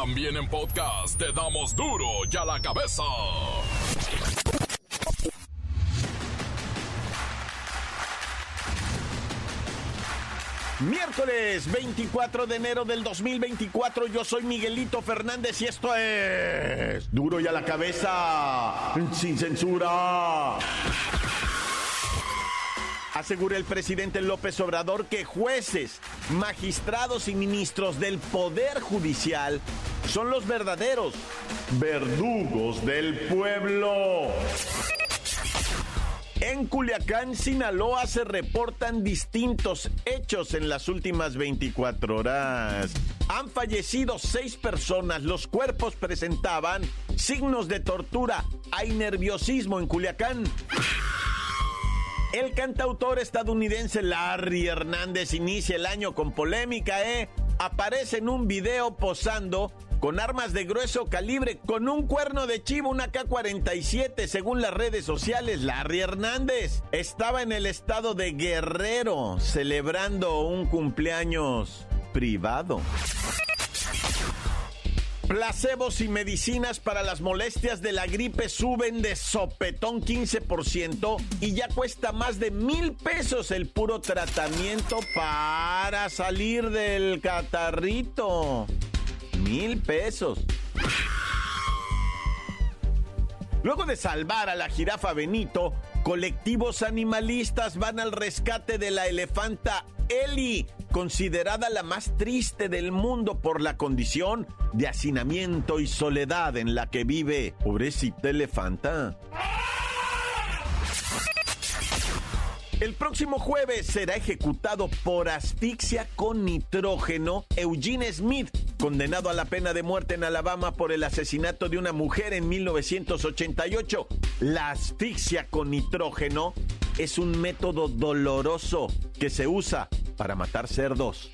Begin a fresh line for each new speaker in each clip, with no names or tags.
También en podcast te damos duro y a la cabeza.
Miércoles 24 de enero del 2024, yo soy Miguelito Fernández y esto es Duro y a la cabeza, sin censura. Asegura el presidente López Obrador que jueces, magistrados y ministros del Poder Judicial son los verdaderos verdugos del pueblo. En Culiacán, Sinaloa, se reportan distintos hechos en las últimas 24 horas. Han fallecido seis personas. Los cuerpos presentaban signos de tortura. Hay nerviosismo en Culiacán. El cantautor estadounidense Larry Hernández inicia el año con polémica, ¿eh? Aparece en un video posando con armas de grueso calibre, con un cuerno de chivo, una K-47, según las redes sociales. Larry Hernández estaba en el estado de Guerrero celebrando un cumpleaños privado. Placebos y medicinas para las molestias de la gripe suben de sopetón 15% y ya cuesta más de mil pesos el puro tratamiento para salir del catarrito. Mil pesos. Luego de salvar a la jirafa Benito, colectivos animalistas van al rescate de la elefanta Eli, considerada la más triste del mundo por la condición de hacinamiento y soledad en la que vive. Pobrecita elefanta. El próximo jueves será ejecutado por asfixia con nitrógeno Eugene Smith, condenado a la pena de muerte en Alabama por el asesinato de una mujer en 1988. La asfixia con nitrógeno es un método doloroso que se usa para matar cerdos.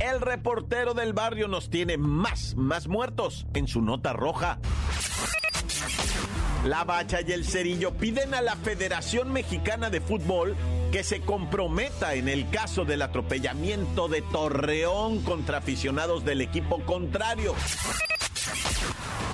El reportero del barrio nos tiene más, más muertos en su nota roja. La Bacha y el Cerillo piden a la Federación Mexicana de Fútbol que se comprometa en el caso del atropellamiento de Torreón contra aficionados del equipo contrario.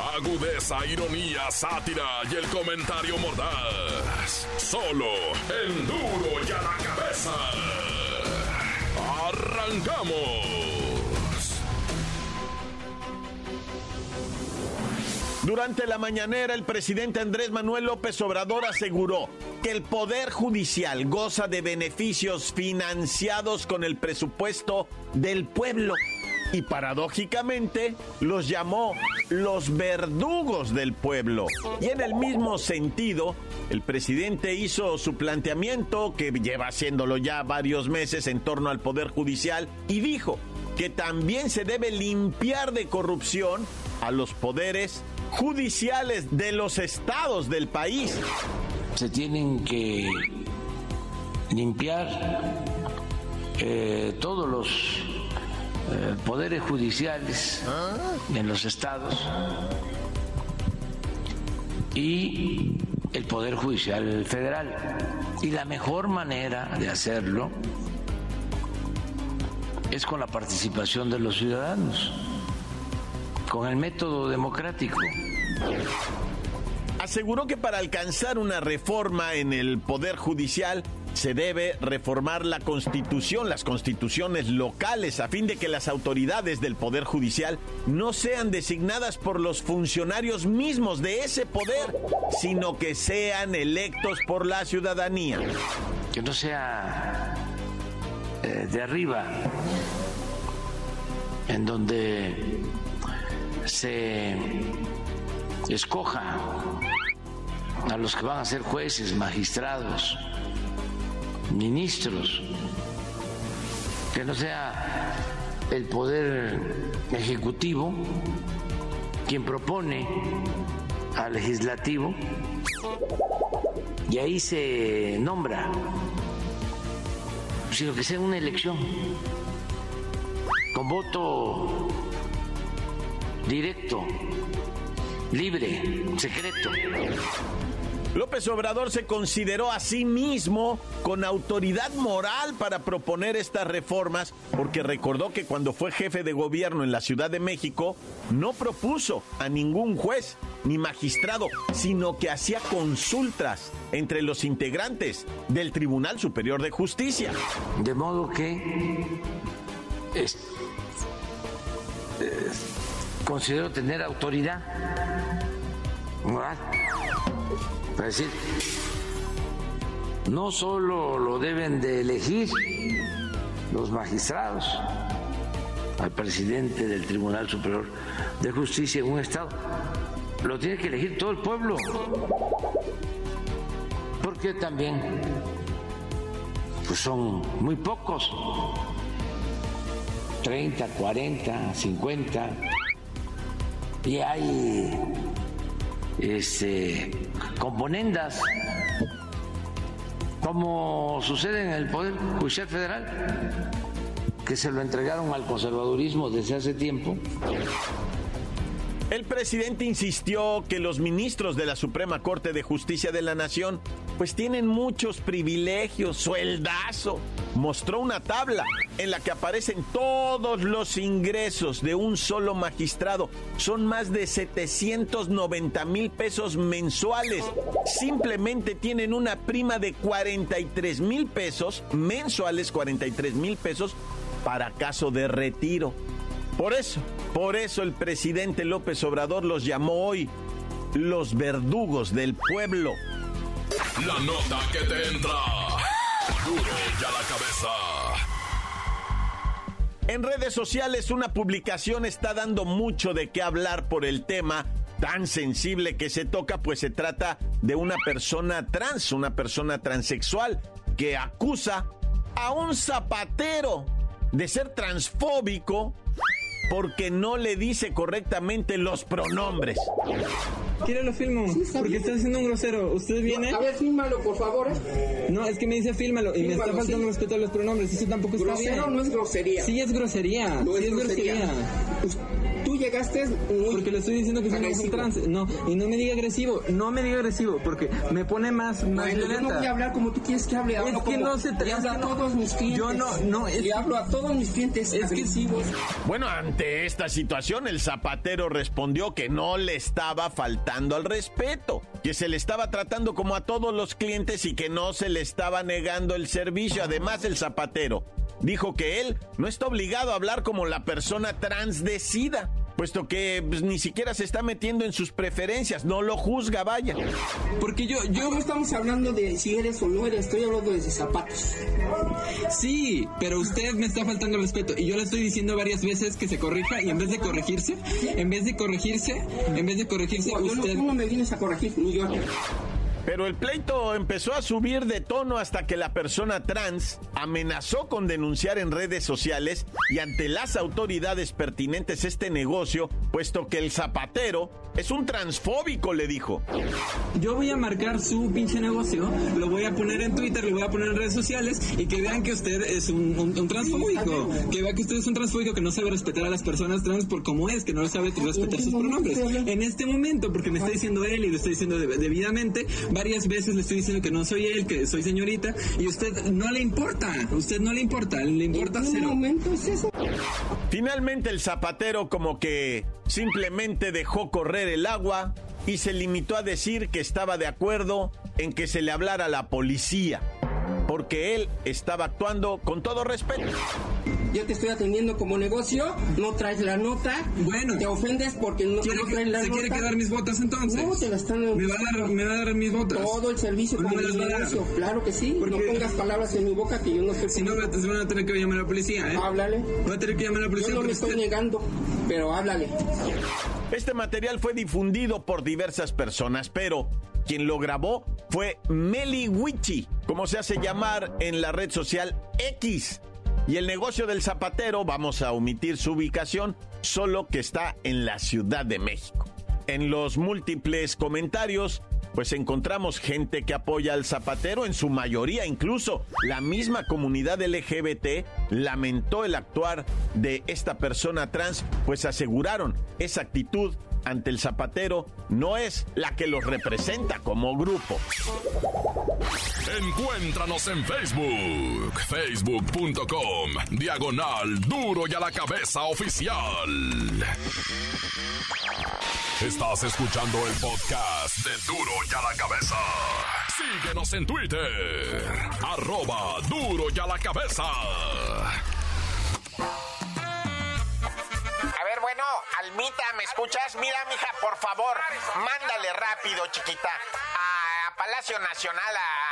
Agudeza, ironía, sátira y el comentario mordaz. Solo el duro y a la cabeza. ¡Arrancamos!
Durante la mañanera, el presidente Andrés Manuel López Obrador aseguró que el Poder Judicial goza de beneficios financiados con el presupuesto del pueblo y paradójicamente los llamó los verdugos del pueblo. Y en el mismo sentido, el presidente hizo su planteamiento, que lleva haciéndolo ya varios meses en torno al Poder Judicial, y dijo que también se debe limpiar de corrupción a los poderes judiciales de los estados del país.
Se tienen que limpiar eh, todos los eh, poderes judiciales en los estados y el Poder Judicial Federal. Y la mejor manera de hacerlo es con la participación de los ciudadanos, con el método democrático.
Aseguró que para alcanzar una reforma en el Poder Judicial se debe reformar la constitución, las constituciones locales, a fin de que las autoridades del Poder Judicial no sean designadas por los funcionarios mismos de ese poder, sino que sean electos por la ciudadanía.
Que no sea eh, de arriba, en donde se escoja a los que van a ser jueces, magistrados, ministros, que no sea el poder ejecutivo quien propone al legislativo y ahí se nombra, sino que sea una elección con voto directo, libre, secreto.
López Obrador se consideró a sí mismo con autoridad moral para proponer estas reformas porque recordó que cuando fue jefe de gobierno en la Ciudad de México no propuso a ningún juez ni magistrado, sino que hacía consultas entre los integrantes del Tribunal Superior de Justicia.
De modo que considero tener autoridad moral para decir, no solo lo deben de elegir los magistrados al presidente del Tribunal Superior de Justicia en un Estado, lo tiene que elegir todo el pueblo. Porque también pues son muy pocos, 30, 40, 50, y hay este, componendas, como sucede en el Poder Judicial Federal, que se lo entregaron al conservadurismo desde hace tiempo.
El presidente insistió que los ministros de la Suprema Corte de Justicia de la Nación pues tienen muchos privilegios, sueldazo. Mostró una tabla en la que aparecen todos los ingresos de un solo magistrado. Son más de 790 mil pesos mensuales. Simplemente tienen una prima de 43 mil pesos mensuales, 43 mil pesos para caso de retiro. Por eso, por eso el presidente López Obrador los llamó hoy los verdugos del pueblo.
La nota que te entra. Duro ya la cabeza.
En redes sociales una publicación está dando mucho de qué hablar por el tema tan sensible que se toca, pues se trata de una persona trans, una persona transexual que acusa a un zapatero de ser transfóbico porque no le dice correctamente los pronombres.
¿Quiere lo filmo? porque está haciendo un grosero. ¿Usted viene?
a ver, fílmalo, por favor.
No, es que me dice fílmalo y me está faltando respeto a los pronombres. Eso tampoco está
Grosero no es grosería.
Sí es grosería. sí es grosería.
Tú llegaste muy
Porque le estoy diciendo que soy un trans. No, y no me diga agresivo. No me diga agresivo porque me pone más, más
bueno,
violenta.
Yo no voy a hablar como tú quieres que hable.
Es que no se
hablo a todos mis clientes.
Yo no, no. Es
Le hablo a todos mis clientes
Es que-
agresivos.
Bueno, ante esta situación, el zapatero respondió que no le estaba faltando al respeto, que se le estaba tratando como a todos los clientes y que no se le estaba negando el servicio. Además, el zapatero dijo que él no está obligado a hablar como la persona trans decida, puesto que pues, ni siquiera se está metiendo en sus preferencias, no lo juzga, vaya.
Porque yo,
Yo
yo
no estamos hablando de si eres o no eres, estoy hablando de zapatos.
Sí, pero usted me está faltando el respeto y yo le estoy diciendo varias veces que se corrija y en vez de corregirse, en vez de corregirse, en vez de corregirse,
No, yo no,
usted
tú no me vienes a corregir, ni yo.
Pero el pleito empezó a subir de tono hasta que la persona trans amenazó con denunciar en redes sociales y ante las autoridades pertinentes este negocio, puesto que el zapatero es un transfóbico, le dijo.
Yo voy a marcar su pinche negocio, lo voy a poner en Twitter, lo voy a poner en redes sociales y que vean que usted es un, un, un transfóbico. Que vean que usted es un transfóbico que no sabe respetar a las personas trans por cómo es, que no sabe respetar sus pronombres. En este momento, porque me está diciendo él y lo estoy diciendo de- debidamente, varias veces le estoy diciendo que no soy él, que soy señorita, y usted no le importa, usted no le importa, le importa
En un
cero.
momento es eso.
Finalmente el zapatero como que simplemente dejó correr el agua y se limitó a decir que estaba de acuerdo en que se le hablara a la policía, porque él estaba actuando con todo respeto.
Yo te estoy atendiendo como negocio, no traes la nota.
Bueno.
Te ofendes porque no,
¿Quiere
no
que-
traes la
¿Se
nota.
quiere quedar mis botas entonces?
No, te la están
¿Me va a dar, me va a dar mis botas?
Todo el servicio
No
como
me las va a dar.
negocio. Claro que sí.
Porque-
No pongas palabras en mi boca que yo no sé.
Si no, se van a tener que llamar a la policía, ¿eh?
Háblale.
Voy a tener que llamar a la
Yo
policía
no me estoy
usted...
negando, pero háblale.
Este material fue difundido por diversas personas, pero quien lo grabó fue Meli Wichi, como se hace llamar en la red social X.
Y el negocio del zapatero, vamos a omitir su ubicación, solo que está en la Ciudad de México. En los múltiples comentarios, pues encontramos gente que apoya al zapatero, en su mayoría incluso la misma comunidad LGBT lamentó el actuar de esta persona trans, pues aseguraron esa actitud ante el zapatero no es la que los representa como grupo.
Encuéntranos en Facebook, facebook.com, diagonal duro y a la cabeza oficial. Estás escuchando el podcast de duro y a la cabeza. Síguenos en Twitter, arroba duro y a la cabeza.
Almita, ¿me escuchas? Mira, mija, por favor, mándale rápido, chiquita, a Palacio Nacional, a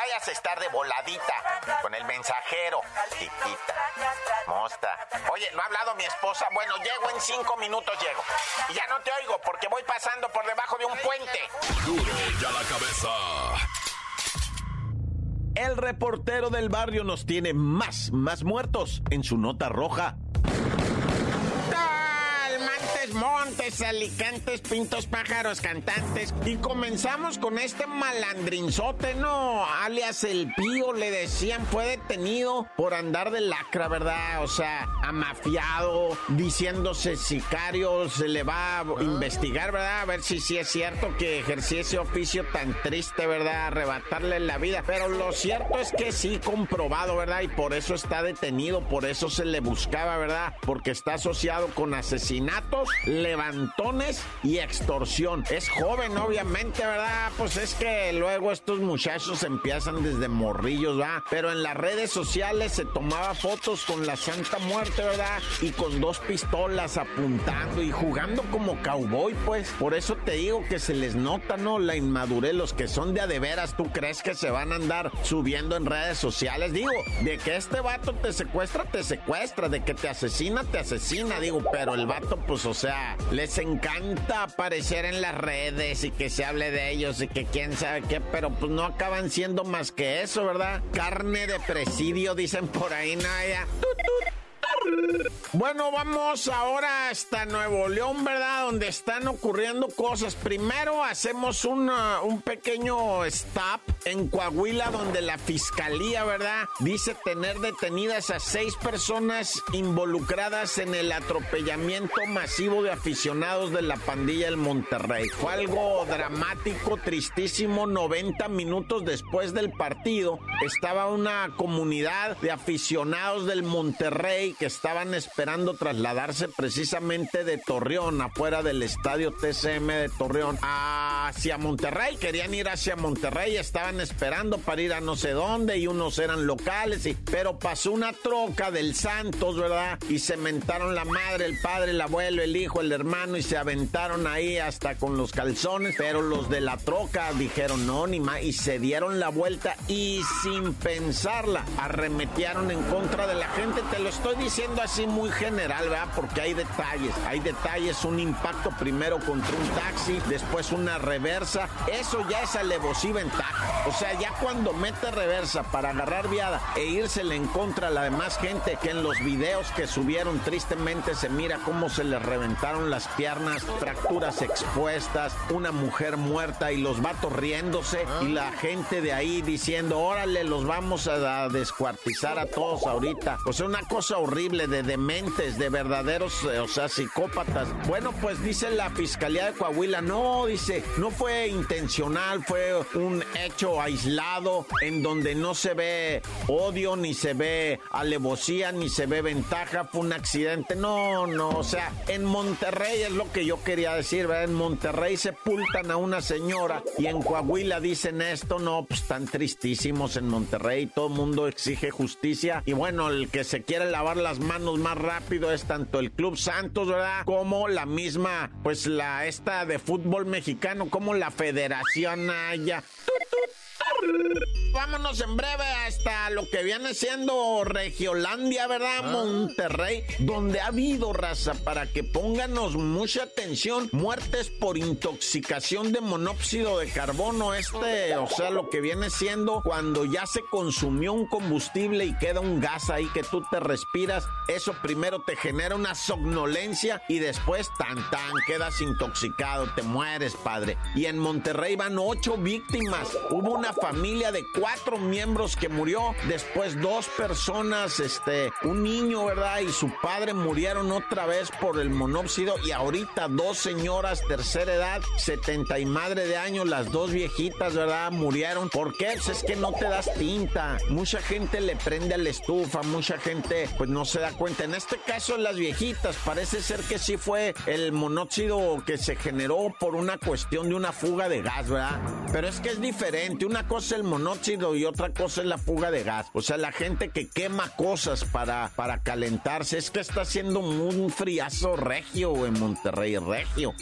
vayas a estar de voladita con el mensajero, chiquita. Mosta. Oye, ¿no ha hablado mi esposa? Bueno, llego en cinco minutos, llego. Y ya no te oigo porque voy pasando por debajo de un puente.
Duro y a la cabeza.
El reportero del barrio nos tiene más, más muertos en su nota roja.
Montes, alicantes, pintos, pájaros, cantantes. Y comenzamos con este malandrinzote, ¿no? Alias el Pío, le decían, fue detenido por andar de lacra, ¿verdad? O sea, amafiado, diciéndose sicario, se le va a investigar, ¿verdad? A ver si sí es cierto que ejercía ese oficio tan triste, ¿verdad? Arrebatarle la vida. Pero lo cierto es que sí, comprobado, ¿verdad? Y por eso está detenido, por eso se le buscaba, ¿verdad? Porque está asociado con asesinatos levantones y extorsión. Es joven, obviamente, ¿verdad? Pues es que luego estos muchachos empiezan desde morrillos, ¿va? Pero en las redes sociales se tomaba fotos con la Santa Muerte, ¿verdad? Y con dos pistolas apuntando y jugando como cowboy, pues. Por eso te digo que se les nota, ¿no? La inmadurez. Los que son de a de veras, ¿tú crees que se van a andar subiendo en redes sociales? Digo, de que este vato te secuestra, te secuestra. De que te asesina, te asesina. Digo, pero el vato, pues, o sea, les encanta aparecer en las redes y que se hable de ellos y que quién sabe qué, pero pues no acaban siendo más que eso, ¿verdad? Carne de presidio, dicen por ahí, Naya. Bueno, vamos ahora hasta Nuevo León, ¿verdad? Donde están ocurriendo cosas. Primero hacemos un pequeño stop en Coahuila, donde la fiscalía, ¿verdad? Dice tener detenidas a seis personas involucradas en el atropellamiento masivo de aficionados de la pandilla del Monterrey. Fue algo dramático, tristísimo. 90 minutos después del partido, estaba una comunidad de aficionados del Monterrey que estaban esperando trasladarse precisamente de Torreón, afuera del estadio TCM de Torreón, hacia Monterrey. Querían ir hacia Monterrey, estaban esperando para ir a no sé dónde y unos eran locales, y, pero pasó una troca del Santos, ¿verdad? Y se mentaron la madre, el padre, el abuelo, el hijo, el hermano y se aventaron ahí hasta con los calzones, pero los de la troca dijeron no, ni más, y se dieron la vuelta y sin pensarla arremetieron en contra de la gente, te lo estoy diciendo así muy general, ¿verdad? Porque hay detalles, hay detalles, un impacto primero contra un taxi, después una reversa, eso ya es alevosiva en taxi. O sea, ya cuando mete reversa para agarrar viada e írsele en contra a la demás gente, que en los videos que subieron tristemente se mira cómo se les reventaron las piernas, fracturas expuestas, una mujer muerta y los vatos riéndose y la gente de ahí diciendo, órale, los vamos a descuartizar a todos ahorita. O sea, una cosa horrible de de dementes, de verdaderos, eh, o sea, psicópatas. Bueno, pues dice la Fiscalía de Coahuila, no, dice, no fue intencional, fue un hecho aislado en donde no se ve odio, ni se ve alevosía, ni se ve ventaja, fue un accidente. No, no, o sea, en Monterrey es lo que yo quería decir, ¿verdad? En Monterrey sepultan a una señora y en Coahuila dicen esto, no, pues están tristísimos en Monterrey, todo el mundo exige justicia y bueno, el que se quiere lavar las manos más rápido es tanto el Club Santos, ¿verdad? Como la misma, pues la esta de fútbol mexicano, como la Federación haya. Vámonos en breve hasta lo que viene siendo Regiolandia, ¿verdad? Ah. Monterrey, donde ha habido raza para que pónganos mucha atención. Muertes por intoxicación de monóxido de carbono. Este, o sea, lo que viene siendo cuando ya se consumió un combustible y queda un gas ahí que tú te respiras. Eso primero te genera una somnolencia y después tan tan quedas intoxicado, te mueres, padre. Y en Monterrey van ocho víctimas. Hubo una familia de cuatro miembros que murió, después dos personas, este, un niño, ¿verdad? Y su padre murieron otra vez por el monóxido y ahorita dos señoras tercera edad, 70 y madre de años, las dos viejitas, ¿verdad? Murieron. ¿Por qué? Pues es que no te das tinta. Mucha gente le prende a la estufa, mucha gente pues no se da cuenta. En este caso las viejitas, parece ser que sí fue el monóxido que se generó por una cuestión de una fuga de gas, ¿verdad? Pero es que es diferente. Una cosa el monóxido y otra cosa es la fuga de gas. O sea, la gente que quema cosas para, para calentarse. Es que está haciendo un friazo regio en Monterrey, regio.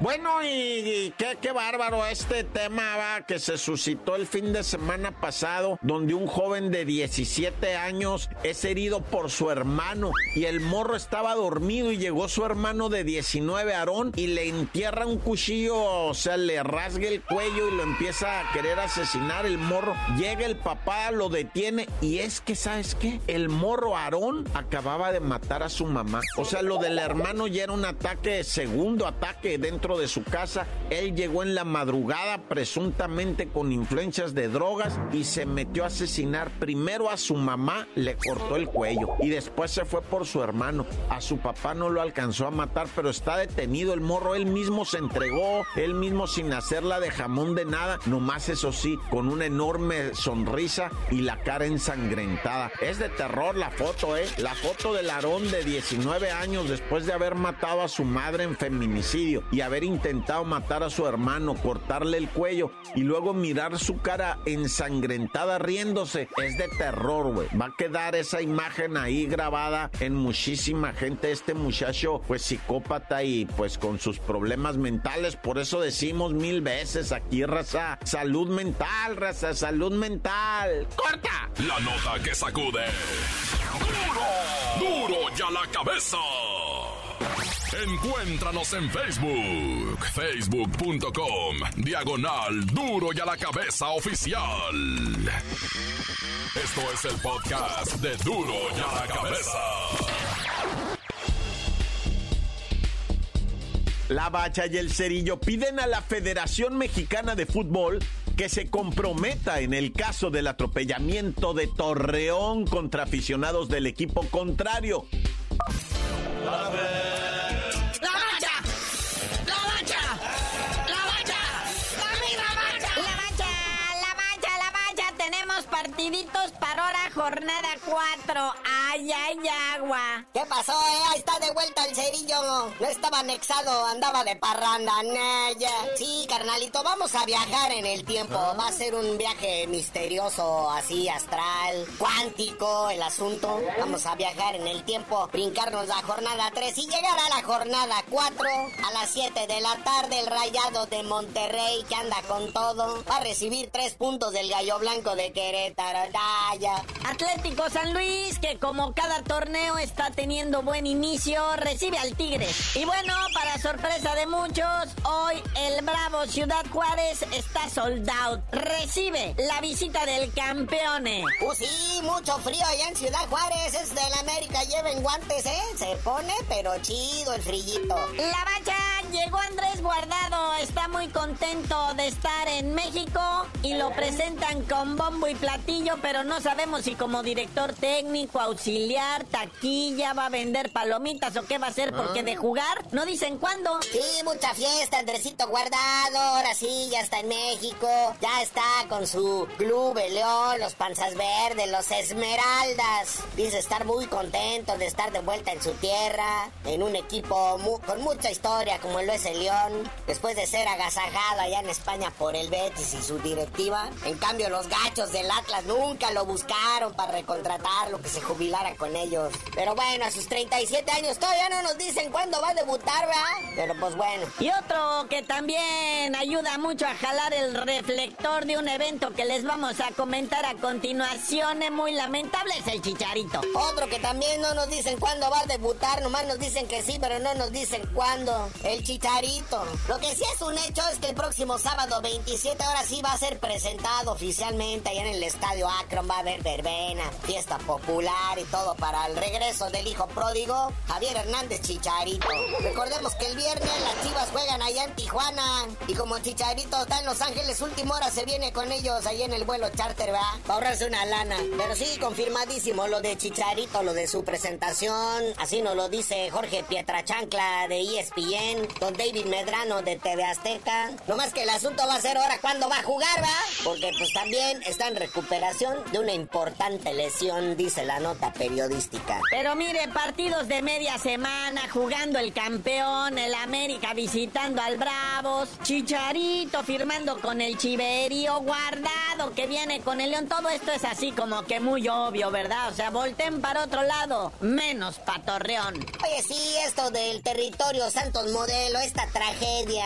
Bueno, y, qué, bárbaro este tema va, que se suscitó el fin de semana pasado, donde un joven de 17 años es herido por su hermano y el morro estaba dormido y llegó su hermano de 19, Aarón, y le entierra un cuchillo, o sea, le rasga el cuello y lo empieza a querer asesinar. El morro llega el papá, lo detiene y es que, ¿sabes qué? El morro Aarón acababa de matar a su mamá. O sea, lo del hermano ya era un ataque, segundo ataque dentro de su casa. Él llegó en la madrugada presuntamente con influencias de drogas y se metió a asesinar primero a su mamá, le cortó el cuello y después se fue por su hermano. A su papá no lo alcanzó a matar, pero está detenido el morro. Él mismo se entregó, él mismo sin hacerla de jamón de nada, nomás eso sí, con una enorme sonrisa y la cara ensangrentada. Es de terror la foto, ¿eh? La foto del Aarón de 19 años después de haber matado a su madre en feminicidio y haber intentado matar a su hermano, cortarle el cuello y luego mirar su cara ensangrentada riéndose. Es de terror, güey. Va a quedar esa imagen ahí grabada en muchísima gente. Este muchacho, pues psicópata y pues con sus problemas mentales. Por eso decimos mil veces aquí, raza, salud mental, raza, salud mental. ¡Corta!
La nota que sacude. ¡Duro! ¡Duro ya la cabeza! Encuéntranos en Facebook, facebook.com, diagonal duro y a la cabeza oficial. Esto es el podcast de duro y a la cabeza.
La Bacha y el Cerillo piden a la Federación Mexicana de Fútbol que se comprometa en el caso del atropellamiento de Torreón contra aficionados del equipo contrario.
Para ahora, jornada 4. Ay, ay, agua.
¿Qué pasó, eh? Ahí está de vuelta el cerillo. No estaba anexado, andaba de parranda, Naya. Sí, carnalito, vamos a viajar en el tiempo. Ah. Va a ser un viaje misterioso, así, astral, cuántico, el asunto. Vamos a viajar en el tiempo, brincarnos la jornada 3 y llegar a la jornada 4. A las 7 de la tarde, el rayado de Monterrey, que anda con todo, va a recibir 3 puntos del gallo blanco de Querétaro.
Atlético San Luis, que como cada torneo está teniendo buen inicio, recibe al Tigre. Y bueno, para sorpresa de muchos, hoy el Bravo Ciudad Juárez está sold out. Recibe la visita del campeón.
Pues sí, mucho frío allá en Ciudad Juárez. Es de la América, lleven guantes, ¿eh? Se pone, pero chido el frillito.
La bacha llegó Andrés Guardado, está muy contento de estar en México y lo presentan con bombo y platillo, pero no sabemos si como director técnico, auxiliar, taquilla, va a vender palomitas o qué va a hacer, porque de jugar no dicen cuándo.
Sí, mucha fiesta, Andresito Guardado, ahora sí, ya está en México, ya está con su club, el León, los Panzas Verdes, los Esmeraldas. Dice estar muy contento de estar de vuelta en su tierra, en un equipo con mucha historia como lo es el León, después de ser agasajado allá en España por el Betis y su directiva. En cambio, los gachos del Atlas nunca lo buscaron para recontratarlo, que se jubilara con ellos. Pero bueno, a sus 37 años todavía no nos dicen cuándo va a debutar, ¿verdad? Pero pues bueno.
Y otro que también ayuda mucho a jalar el reflector de un evento que les vamos a comentar a continuación, es muy lamentable, es el Chicharito.
Otro que también no nos dicen cuándo va a debutar, nomás nos dicen que sí, pero no nos dicen cuándo. El Chicharito. Lo que sí es un hecho es que el próximo sábado 27 ahora sí va a ser presentado oficialmente allá en el estadio Akron. Va a haber verbena, fiesta popular y todo para el regreso del hijo pródigo, Javier Hernández Chicharito. Recordemos que el viernes las chivas juegan allá en Tijuana y como Chicharito está en Los Ángeles, última hora se viene con ellos ahí en el vuelo charter, ¿va? Para ahorrarse una lana. Pero sí, confirmadísimo lo de Chicharito, lo de su presentación. Así nos lo dice Jorge Pietrachancla de ESPN, don David Medrano de TV Azteca. No más que el asunto va a ser ahora cuándo va a jugar, ¿va? Porque pues también está en recuperación de una importante lesión, dice la nota periodística.
Pero mire, partidos de media semana, jugando el campeón, el América visitando al Bravos, Chicharito firmando con el Chiverío, Guardado que viene con el León. Todo esto es así como que muy obvio, ¿verdad? O sea, volten para otro lado, menos Patorreón.
Oye, sí, esto del territorio Santos Modelo, esta tragedia.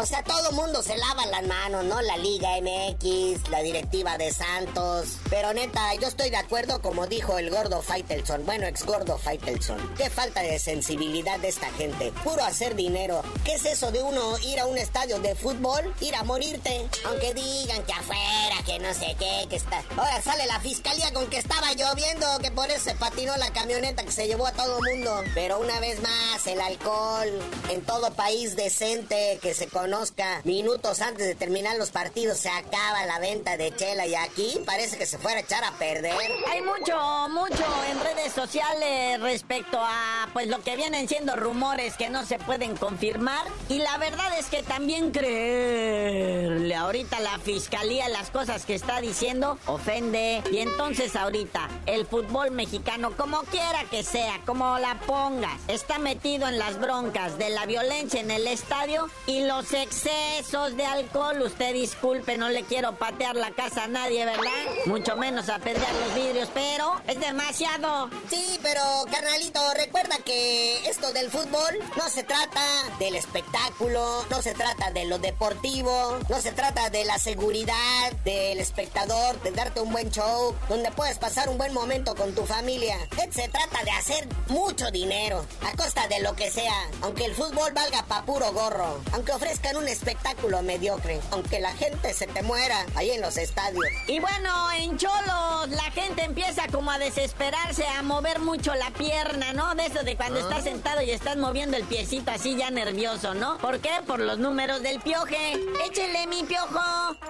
O sea, todo mundo se lava las manos, ¿no? La Liga MX, la directiva de Santos. Pero neta, yo estoy de acuerdo como dijo el gordo Faitelson. Bueno, ex gordo Faitelson. Qué falta de sensibilidad de esta gente. Puro hacer dinero. ¿Qué es eso de uno ir a un estadio de fútbol? Ir a morirte. Aunque digan que afuera, que no sé qué, que está. Ahora sale la fiscalía con que estaba lloviendo, que por eso se patinó la camioneta que se llevó a todo mundo. Pero una vez más, el alcohol en todo país decente que se conozca minutos antes de terminar los partidos se acaba la venta de chela y aquí parece que se fuera a echar a perder.
Hay mucho, mucho en redes sociales respecto a pues lo que vienen siendo rumores que no se pueden confirmar y la verdad es que también creerle ahorita la fiscalía las cosas que está diciendo ofende y entonces ahorita el fútbol mexicano como quiera que sea, como la pongas, está metido en las broncas de la violencia en el estadio y los excesos de alcohol. Usted disculpe, no le quiero patear la casa a nadie, ¿verdad? Mucho menos a perder los vidrios, pero es demasiado.
Sí, pero carnalito, recuerda que esto del fútbol no se trata del espectáculo, no se trata de lo deportivo, no se trata de la seguridad del espectador, de darte un buen show, donde puedes pasar un buen momento con tu familia. Se trata de hacer mucho dinero, a costa de lo que sea, aunque el fútbol valga pa' puro gorro, aunque ofrezcan un espectáculo mediocre, aunque la gente se te muera ahí en los estadios.
Y bueno, en Cholos la gente empieza como a desesperarse, a mover mucho la pierna, ¿no? De eso de cuando estás sentado y estás moviendo el piecito así ya nervioso, ¿no? ¿Por qué? Por los números del pioje. Échele mi piojo.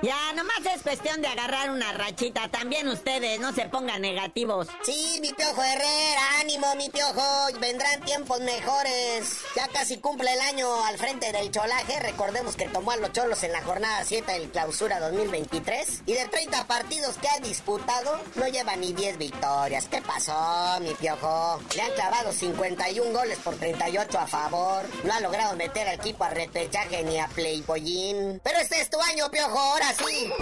Ya, nomás es cuestión de agarrar una rachita. También ustedes, no se pongan negativos.
Sí, mi piojo Herrera, ánimo, mi piojo. Vendrán tiempos mejores. Ya casi cumple el año al frente del cholaje. Recordemos que tomó a los cholos en la jornada 7 del clausura 2023. Y de 30 partidos que ha disputado, no lleva ni 10 victorias. ¿Qué pasó, mi piojo? Le han clavado 51 goles por 38 a favor. No ha logrado meter al equipo a repechaje ni a Playboyín. Pero este es tu año, piojo, ahora sí.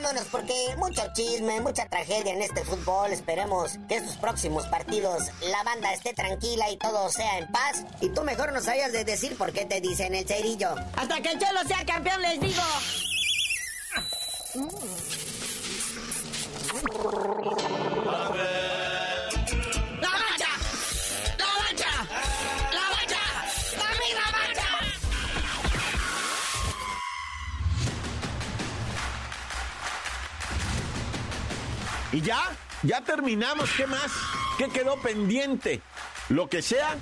Vámonos porque mucho chisme, mucha tragedia en este fútbol. Esperemos que estos próximos partidos la banda esté tranquila y todo sea en paz. Y tú mejor no sabías de decir por qué te dicen el cerillo.
Hasta que el Cholo sea campeón, les digo.
¡La
Y ya, ya terminamos. ¿Qué más? ¿Qué quedó pendiente? Lo que sea,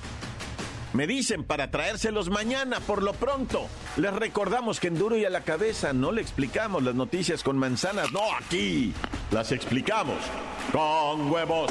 Me dicen para traérselos mañana, por lo pronto. Les recordamos que en Duro y a la cabeza no le explicamos las noticias con manzanas, no aquí. Las explicamos con huevos.